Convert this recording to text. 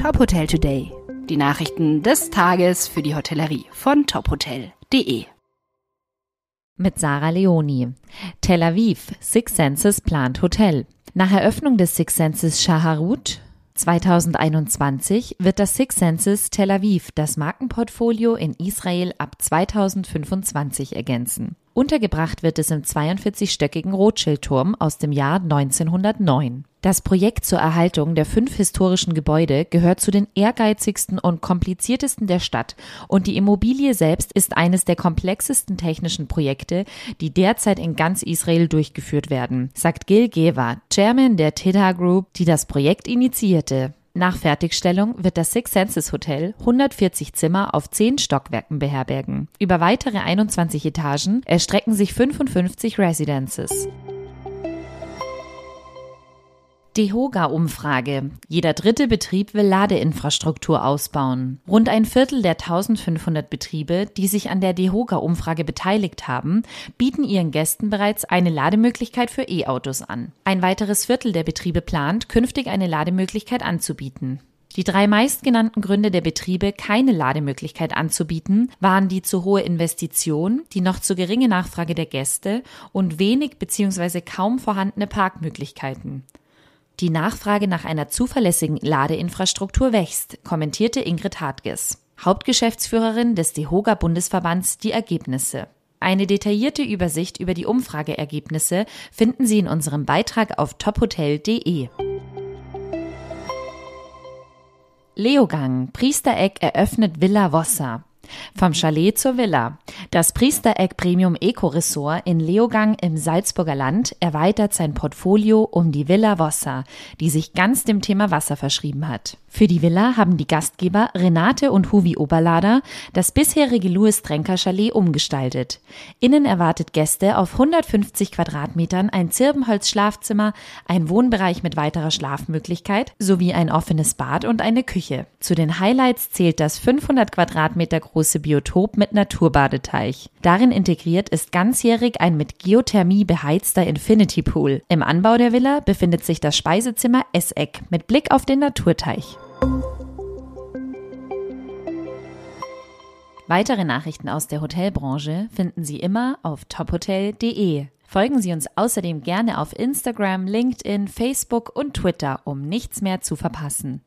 Top Hotel Today. Die Nachrichten des Tages für die Hotellerie von tophotel.de. Mit Sarah Leoni. Tel Aviv, Six Senses plant Hotel. Nach Eröffnung des Six Senses Shaharut 2021 wird das Six Senses Tel Aviv das Markenportfolio in Israel ab 2025 ergänzen. Untergebracht wird es im 42-stöckigen Rothschildturm aus dem Jahr 1909. Das Projekt zur Erhaltung der fünf historischen Gebäude gehört zu den ehrgeizigsten und kompliziertesten der Stadt und die Immobilie selbst ist eines der komplexesten technischen Projekte, die derzeit in ganz Israel durchgeführt werden, sagt Gil Gewa, Chairman der Teta Group, die das Projekt initiierte. Nach Fertigstellung wird das Six Senses Hotel 140 Zimmer auf 10 Stockwerken beherbergen. Über weitere 21 Etagen erstrecken sich 55 Residences. DEHOGA-Umfrage. Jeder dritte Betrieb will Ladeinfrastruktur ausbauen. Rund ein Viertel der 1500 Betriebe, die sich an der DEHOGA-Umfrage beteiligt haben, bieten ihren Gästen bereits eine Lademöglichkeit für E-Autos an. Ein weiteres Viertel der Betriebe plant, künftig eine Lademöglichkeit anzubieten. Die drei meistgenannten Gründe der Betriebe, keine Lademöglichkeit anzubieten, waren die zu hohe Investition, die noch zu geringe Nachfrage der Gäste und wenig bzw. kaum vorhandene Parkmöglichkeiten. Die Nachfrage nach einer zuverlässigen Ladeinfrastruktur wächst, kommentierte Ingrid Hartges, Hauptgeschäftsführerin des DEHOGA Bundesverbands, die Ergebnisse. Eine detaillierte Übersicht über die Umfrageergebnisse finden Sie in unserem Beitrag auf tophotel.de. Leogang, Priestereck eröffnet Villa Vossa. Vom Chalet zur Villa. Das Priestereck Premium Eco Resort in Leogang im Salzburger Land erweitert sein Portfolio um die Villa Vossa, die sich ganz dem Thema Wasser verschrieben hat. Für die Villa haben die Gastgeber Renate und Huvi Oberlader das bisherige Louis Trenker Chalet umgestaltet. Innen erwartet Gäste auf 150 Quadratmetern ein Zirbenholz-Schlafzimmer, ein Wohnbereich mit weiterer Schlafmöglichkeit sowie ein offenes Bad und eine Küche. Zu den Highlights zählt das 500 Quadratmeter große Biotop mit Naturbadeteich. Darin integriert ist ganzjährig ein mit Geothermie beheizter Infinity Pool. Im Anbau der Villa befindet sich das Speisezimmer Esseck mit Blick auf den Naturteich. Weitere Nachrichten aus der Hotelbranche finden Sie immer auf tophotel.de. Folgen Sie uns außerdem gerne auf Instagram, LinkedIn, Facebook und Twitter, um nichts mehr zu verpassen.